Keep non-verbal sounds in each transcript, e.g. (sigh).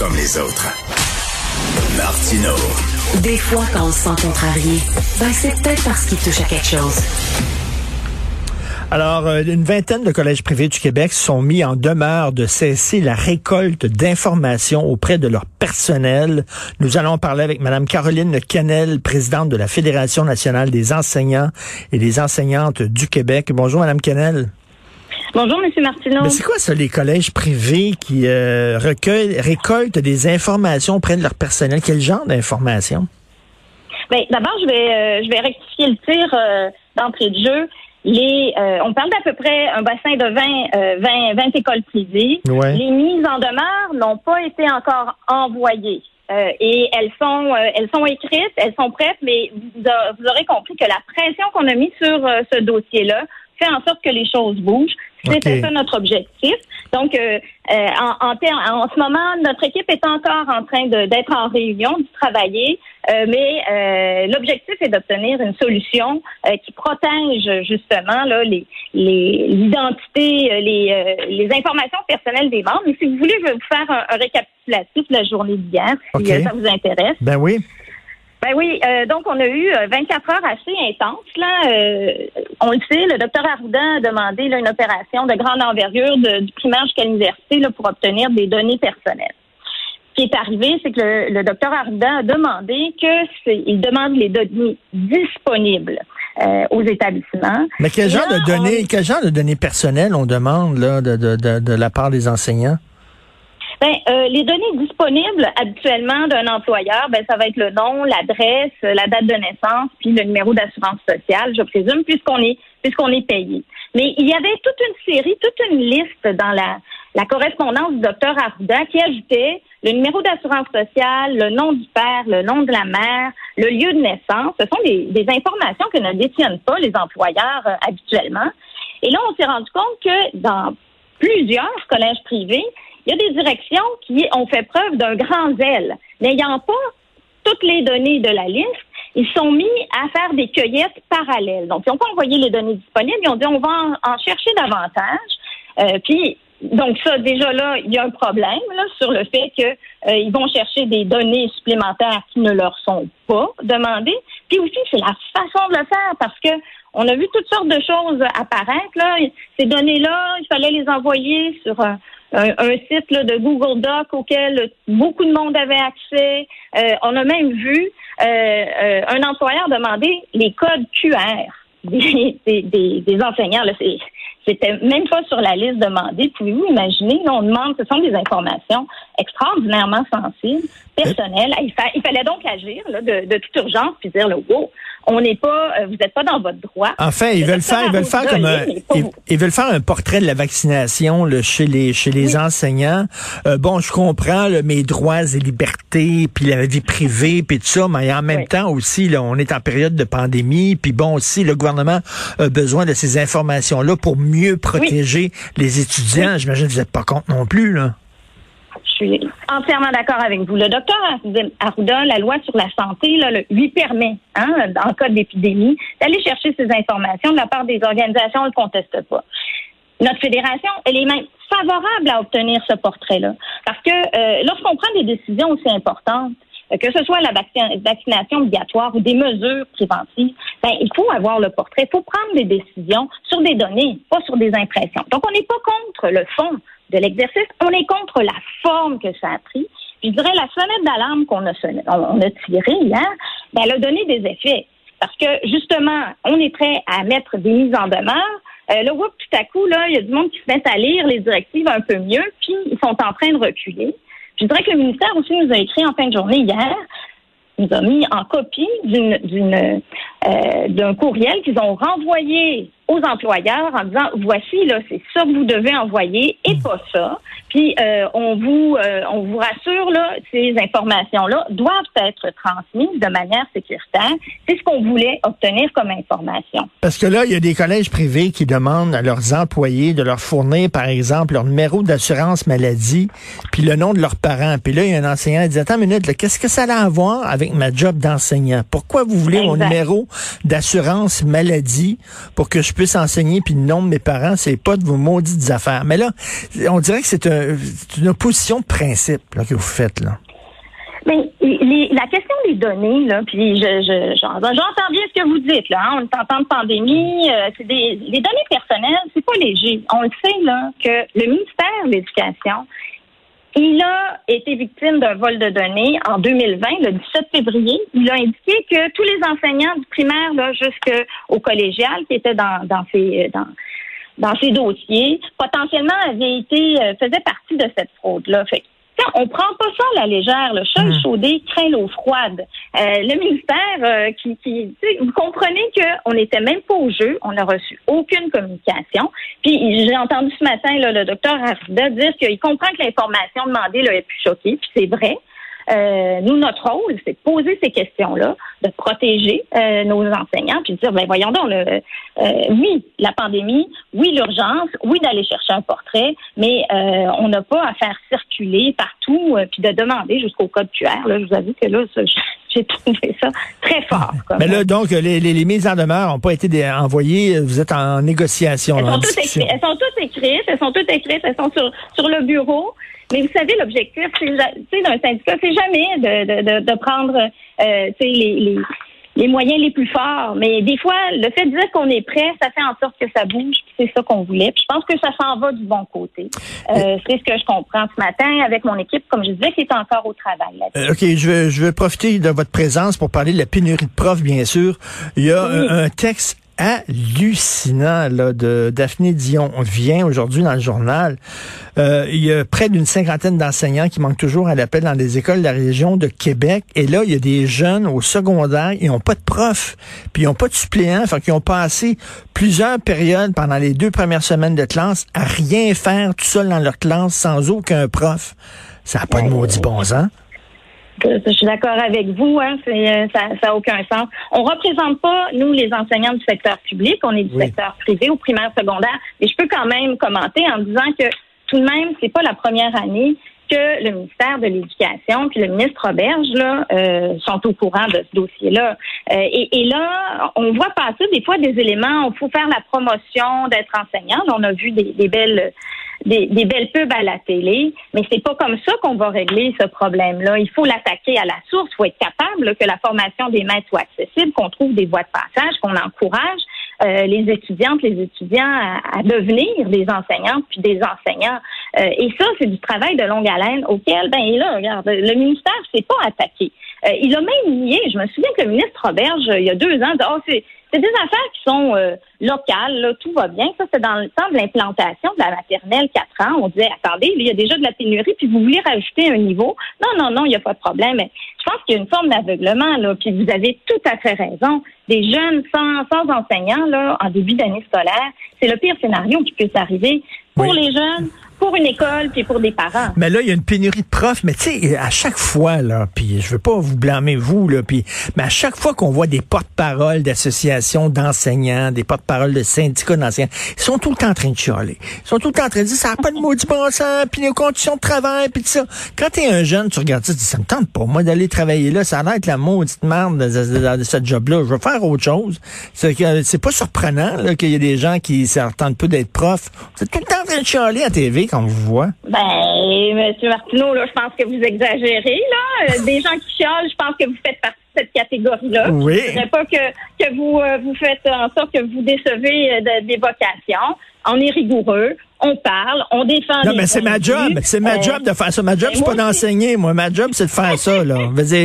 comme les autres. Martino. Des fois, quand on se sent contrarié, ben c'est peut-être parce qu'il touche à quelque chose. Alors, euh, une vingtaine de collèges privés du Québec sont mis en demeure de cesser la récolte d'informations auprès de leur personnel. Nous allons parler avec Mme Caroline Kennel, présidente de la Fédération nationale des enseignants et des enseignantes du Québec. Bonjour, Mme Kennel. Bonjour, M. Martineau. Mais c'est quoi ça, les collèges privés qui euh, recueillent, récoltent des informations auprès de leur personnel? Quel genre d'informations? Bien, d'abord, je vais, euh, je vais rectifier le tir euh, d'entrée de jeu. Les, on parle d'à peu près un bassin de 20, 20, 20 écoles privées. Les mises en demeure n'ont pas été encore envoyées. et elles sont, elles sont écrites, elles sont prêtes, mais vous, vous aurez compris que la pression qu'on a mise sur ce dossier-là fait en sorte que les choses bougent. C'est ça notre objectif. Donc, euh, euh, en, en, en, ce moment, notre équipe est encore en train d'être en réunion, de travailler, euh, mais l'objectif est d'obtenir une solution qui protège justement là, les l'identité, les, les, informations personnelles des membres. Mais si vous voulez, je vais vous faire un, récapitulatif de la journée d'hier, si ça vous intéresse. Ben oui. Ben oui, euh, donc on a eu 24 euh, heures assez intenses. Là, euh, on le sait, le docteur Arruda a demandé là, une opération de grande envergure de, du primaire jusqu'à l'université là, pour obtenir des données personnelles. Ce qui est arrivé, c'est que le, docteur Arruda a demandé que il demande les données disponibles aux établissements. Mais quel genre de données, quel genre de données personnelles on demande là de, de, de, de la part des enseignants? Ben, euh, les données disponibles habituellement d'un employeur, ben, ça va être le nom, l'adresse, la date de naissance, puis le numéro d'assurance sociale, je présume, puisqu'on est puisqu'on est payé. Mais il y avait toute une série, toute une liste dans la, la correspondance du docteur Arruda qui ajoutait le numéro d'assurance sociale, le nom du père, le nom de la mère, le lieu de naissance. Ce sont des, des informations que ne détiennent pas les employeurs euh, habituellement. Et là, on s'est rendu compte que dans plusieurs collèges privés, il y a des directions qui ont fait preuve d'un grand zèle. N'ayant pas toutes les données de la liste, ils sont mis à faire des cueillettes parallèles. Donc, ils n'ont pas envoyé les données disponibles, ils ont dit on va en, chercher davantage. Euh, puis, donc ça, déjà là, il y a un problème là, sur le fait qu'ils euh, vont chercher des données supplémentaires qui ne leur sont pas demandées. Puis aussi, c'est la façon de le faire parce que on a vu toutes sortes de choses apparaître. Là. Ces données-là, il fallait les envoyer sur un, site de Google Doc auquel beaucoup de monde avait accès. Euh, on a même vu euh, euh, un employeur demander les codes QR (laughs) des, des, des, enseignants. Là, c'était même pas sur la liste demandée. Pouvez-vous imaginer? on demande, ce sont des informations extraordinairement sensibles, personnelles. Il, fallait donc agir là, de, de, toute urgence puis dire, le wow, on n'est pas, euh, vous n'êtes pas dans votre droit. Enfin, ils veulent faire, ils veulent faire comme un, ils, veulent faire un portrait de la vaccination là, chez les chez les enseignants. Euh, bon, je comprends mes droits et libertés, puis la vie privée, puis tout ça, mais en même temps aussi, là, on est en période de pandémie, puis bon aussi, le gouvernement a besoin de ces informations là pour mieux protéger les étudiants. J'imagine que vous n'êtes pas contre non plus là suis entièrement d'accord avec vous. Le docteur Arruda, la loi sur la santé, lui permet, hein, en cas d'épidémie, d'aller chercher ces informations de la part des organisations, on ne le conteste pas. Notre fédération, elle est même favorable à obtenir ce portrait-là. Parce que euh, lorsqu'on prend des décisions aussi importantes, que ce soit la vaccination obligatoire ou des mesures préventives, ben, il faut avoir le portrait. Il faut prendre des décisions sur des données, pas sur des impressions. Donc, on n'est pas contre le fond de l'exercice. On est contre la forme que ça a pris. Je dirais la sonnette d'alarme qu'on a, on a tirée hier, ben, elle a donné des effets. Parce que justement, on est prêt à mettre des mises en demeure. Euh, là, tout à coup, là, il y a du monde qui se met à lire les directives un peu mieux, puis ils sont en train de reculer. Je dirais que le ministère aussi nous a écrit en fin de journée hier, nous a mis en copie euh, d'un courriel qu'ils ont renvoyé aux employeurs en disant voici là c'est ça que vous devez envoyer et pas ça. Puis euh, on vous euh, on vous rassure là ces informations là doivent être transmises de manière sécuritaire. C'est ce qu'on voulait obtenir comme information. Parce que là il y a des collèges privés qui demandent à leurs employés de leur fournir par exemple leur numéro d'assurance maladie puis le nom de leurs parents. Puis là il y a un enseignant qui dit attends une minute qu'est-ce que ça a à voir avec ma job d'enseignant? Pourquoi vous voulez mon numéro d'assurance maladie pour que je enseigner, puis nom de mes parents, c'est pas de vos maudites affaires. Mais là, on dirait que c'est une opposition de principe que vous faites, là. Mais la question des données, là, puis je, j'entends bien ce que vous dites, là. Hein. on est en temps de pandémie, euh, c'est des les données personnelles, c'est pas léger. On le sait là que le ministère de l'Éducation, il a été victime d'un vol de données en 2020, le 17 février. Il a indiqué que tous les enseignants du primaire, jusqu'au collégial, qui étaient dans, dans ces dans, dans ces dossiers, potentiellement avaient été euh, faisaient partie de cette fraude-là. On prend pas ça à la légère. Le chat mmh. chaudé craint l'eau froide. Euh, le ministère, euh, qui, qui vous comprenez qu'on n'était même pas au jeu, on n'a reçu aucune communication. Puis j'ai entendu ce matin là, le docteur Arruda dire qu'il comprend que l'information demandée l'a pu choquer, puis c'est vrai. Euh, nous, notre rôle, c'est de poser ces questions-là, de protéger euh, nos enseignants, puis de dire, ben voyons donc, le, euh, oui, la pandémie, oui, l'urgence, oui, d'aller chercher un portrait, mais on n'a pas à faire circuler partout, puis de demander jusqu'au code QR. Là, je vous avoue que là, (laughs) j'ai trouvé ça très fort. Mais là, donc, les, les, mises en demeure n'ont pas été envoyées. Vous êtes en négociation. Elles, sont toutes écrites, elles sont toutes écrites. Elles sont toutes écrites. Elles sont sur, sur le bureau. Mais vous savez, l'objectif, d'un syndicat, c'est jamais de, de, de, prendre euh, les, les, les moyens les plus forts. Mais des fois, le fait de dire qu'on est prêt, ça fait en sorte que ça bouge. C'est ça qu'on voulait. Puis je pense que ça s'en va du bon côté. Euh, c'est ce que je comprends ce matin avec mon équipe, comme je disais, qui est encore au travail. Euh, OK, je vais, je vais profiter de votre présence pour parler de la pénurie de profs, bien sûr. Il y a un, un texte hallucinant là, de Daphné Dion vient aujourd'hui dans le journal. Euh, il y a près d'une cinquantaine d'enseignants qui manquent toujours à l'appel dans les écoles de la région de Québec. Et là, il y a des jeunes au secondaire, ils n'ont pas de profs, puis ils n'ont pas de suppléants, fait qu'ils ont passé plusieurs périodes pendant les deux premières semaines de classe à rien faire tout seul dans leur classe sans aucun prof. Ça n'a pas de maudit bon sens. Je suis d'accord avec vous, hein, euh, ça n'a aucun sens. On représente pas, nous, les enseignants du secteur public, on est du secteur privé au primaire secondaire, mais je peux quand même commenter en disant que tout de même, c'est pas la première année que le ministère de l'Éducation puis le ministre Roberge là, euh, sont au courant de ce dossier-là. Euh, et, là, on voit passer des fois des éléments, il faut faire la promotion d'être enseignant. on a vu des, belles des, des, belles pubs à la télé, mais c'est pas comme ça qu'on va régler ce problème-là. Il faut l'attaquer à la source. Il faut être capable que la formation des maîtres soit accessible, qu'on trouve des voies de passage, qu'on encourage euh, les étudiantes, les étudiants à, devenir des enseignantes puis des enseignants. Euh, et ça, c'est du travail de longue haleine auquel, ben là, regarde, le ministère s'est pas attaqué. Euh, il a même nié. Je me souviens que le ministre Roberge, il y a deux ans, oh, c'est c'est des affaires qui sont euh, locales, là, tout va bien. Ça, c'est dans le temps de l'implantation de la maternelle 4 ans. On disait, attendez, il y a déjà de la pénurie, puis vous voulez rajouter un niveau. Non, non, non, il n'y a pas de problème. Je pense qu'il y a une forme d'aveuglement, là, puis vous avez tout à fait raison. Des jeunes sans, sans enseignants, là, en début d'année scolaire, c'est le pire scénario qui peut s'arriver pour les jeunes, pour une école puis pour des parents. Mais là, il y a une pénurie de profs. Mais tu sais, à chaque fois, là, puis je veux pas vous blâmer vous, là, puis mais à chaque fois qu'on voit des porte-paroles d'associations d'enseignants, des porte-paroles de syndicats d'enseignants, ils sont tout le temps en train de chialer. Ils sont tout le temps en train de dire ça n'a pas de maudit bon sens, puis les conditions de travail, puis tout ça. Quand t'es un jeune, tu regardes ça, tu dis ça me tente pas moi d'aller travailler là, ça a l'air être la maudite merde de, de, ce job-là. Je veux faire autre chose. C'est c'est pas surprenant qu'il y ait des gens qui s'entendent peu d'être profs. C'est tout le temps en train de chialer à TV quand on vous voit? Ben, M. Martineau, là, je pense que vous exagérez, là. Euh, (laughs) des gens qui chialent, je pense que vous faites partie de cette catégorie-là. Oui. Je ne pas que, que vous, euh, vous faites en sorte que vous décevez euh, des vocations. On est rigoureux on parle, on défend. Non, mais c'est ma job. C'est ma euh, job de faire ça. Ma job, ben, c'est pas d'enseigner, moi. Ma job, c'est de faire ça, là.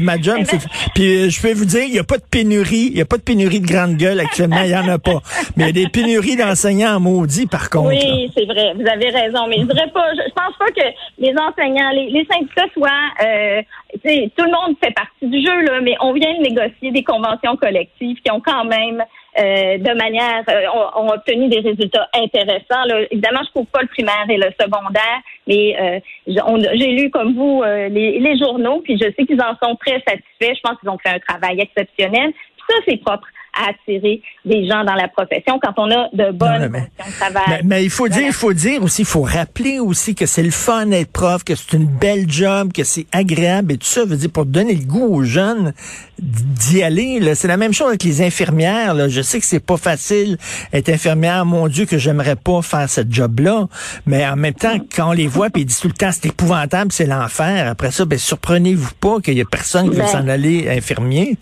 ma job, c'est. Puis euh, je peux vous dire, il n'y a pas de pénurie. Il n'y a pas de pénurie de grande gueule actuellement. Il n'y en a pas. Mais il y a des pénuries d'enseignants maudits, par contre. Oui, c'est vrai. Vous avez raison. Mais je dirais pas. Je, pense pas que les enseignants, les, les syndicats soient. Euh, tout le monde fait partie du jeu, là. Mais on vient de négocier des conventions collectives qui ont quand même euh, de manière, euh, ont, obtenu des résultats intéressants. Là. Évidemment, je trouve pas le primaire et le secondaire, mais euh, j'ai lu comme vous les, les, journaux, puis je sais qu'ils en sont très satisfaits. Je pense qu'ils ont fait un travail exceptionnel. Ça, c'est propre à attirer des gens dans la profession quand on a de bonnes mais, conditions de travail. Mais, il faut dire, il faut dire aussi, il faut rappeler aussi que c'est le fun d'être prof, que c'est une belle job, que c'est agréable et tout ça. Veut dire pour donner le goût aux jeunes d'y aller. C'est la même chose avec les infirmières. Là. Je sais que c'est pas facile être infirmière. Mon Dieu, que j'aimerais pas faire ce job-là. Mais en même temps, quand on les voit, puis ils disent tout le temps, c'est épouvantable, c'est l'enfer. Après ça, ben surprenez-vous pas qu'il y a personne qui veut ben. s'en aller infirmier.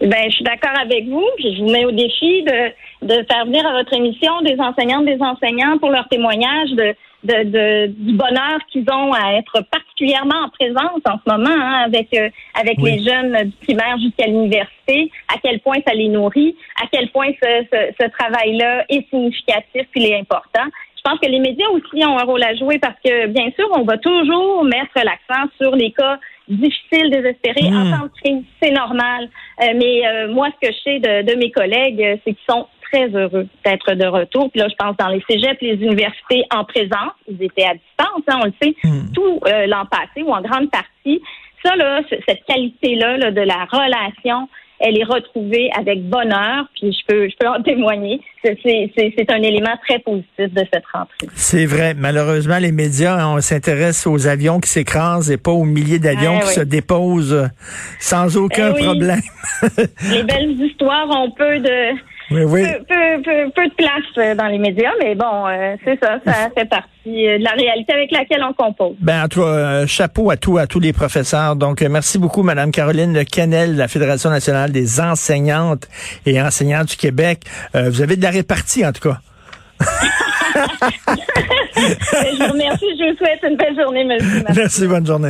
Ben, je suis d'accord avec vous. Puis je vous mets au défi de, de faire venir à votre émission des enseignantes, des enseignants pour leur témoignage de, de, de du bonheur qu'ils ont à être particulièrement en présence en ce moment hein, avec euh, avec les jeunes du primaire jusqu'à l'université. À quel point ça les nourrit, à quel point ce, ce, ce travail-là est significatif puis il est important. Je pense que les médias aussi ont un rôle à jouer parce que, bien sûr, on va toujours mettre l'accent sur les cas difficiles, désespérés en hmm. temps de crise. C'est normal. Euh, mais euh, moi, ce que je sais de, mes collègues, euh, c'est qu'ils sont très heureux d'être de retour. Puis là, je pense dans les cégeps, les universités en présence, ils étaient à distance, hein, on le sait, hmm. tout l'an passé ou en grande partie. Ça, là, cette qualité-là là, de la relation elle est retrouvée avec bonheur, puis je peux, je peux en témoigner. C'est un élément très positif de cette rentrée. C'est vrai. Malheureusement, les médias, on s'intéresse aux avions qui s'écrasent et pas aux milliers d'avions eh qui se déposent sans aucun eh problème. (laughs) les belles histoires ont peu de oui, oui. Peu, peu, peu, de place euh, dans les médias, mais bon, euh, c'est ça, ça fait partie euh, de la réalité avec laquelle on compose. Ben, en tout cas, chapeau à tout, à tous les professeurs. Donc, merci beaucoup, Madame Caroline Canel de la Fédération nationale des enseignantes et enseignants du Québec. vous avez de la répartie, en tout cas. (laughs) je vous remercie. Je vous souhaite une belle journée, monsieur. Merci, bonne journée.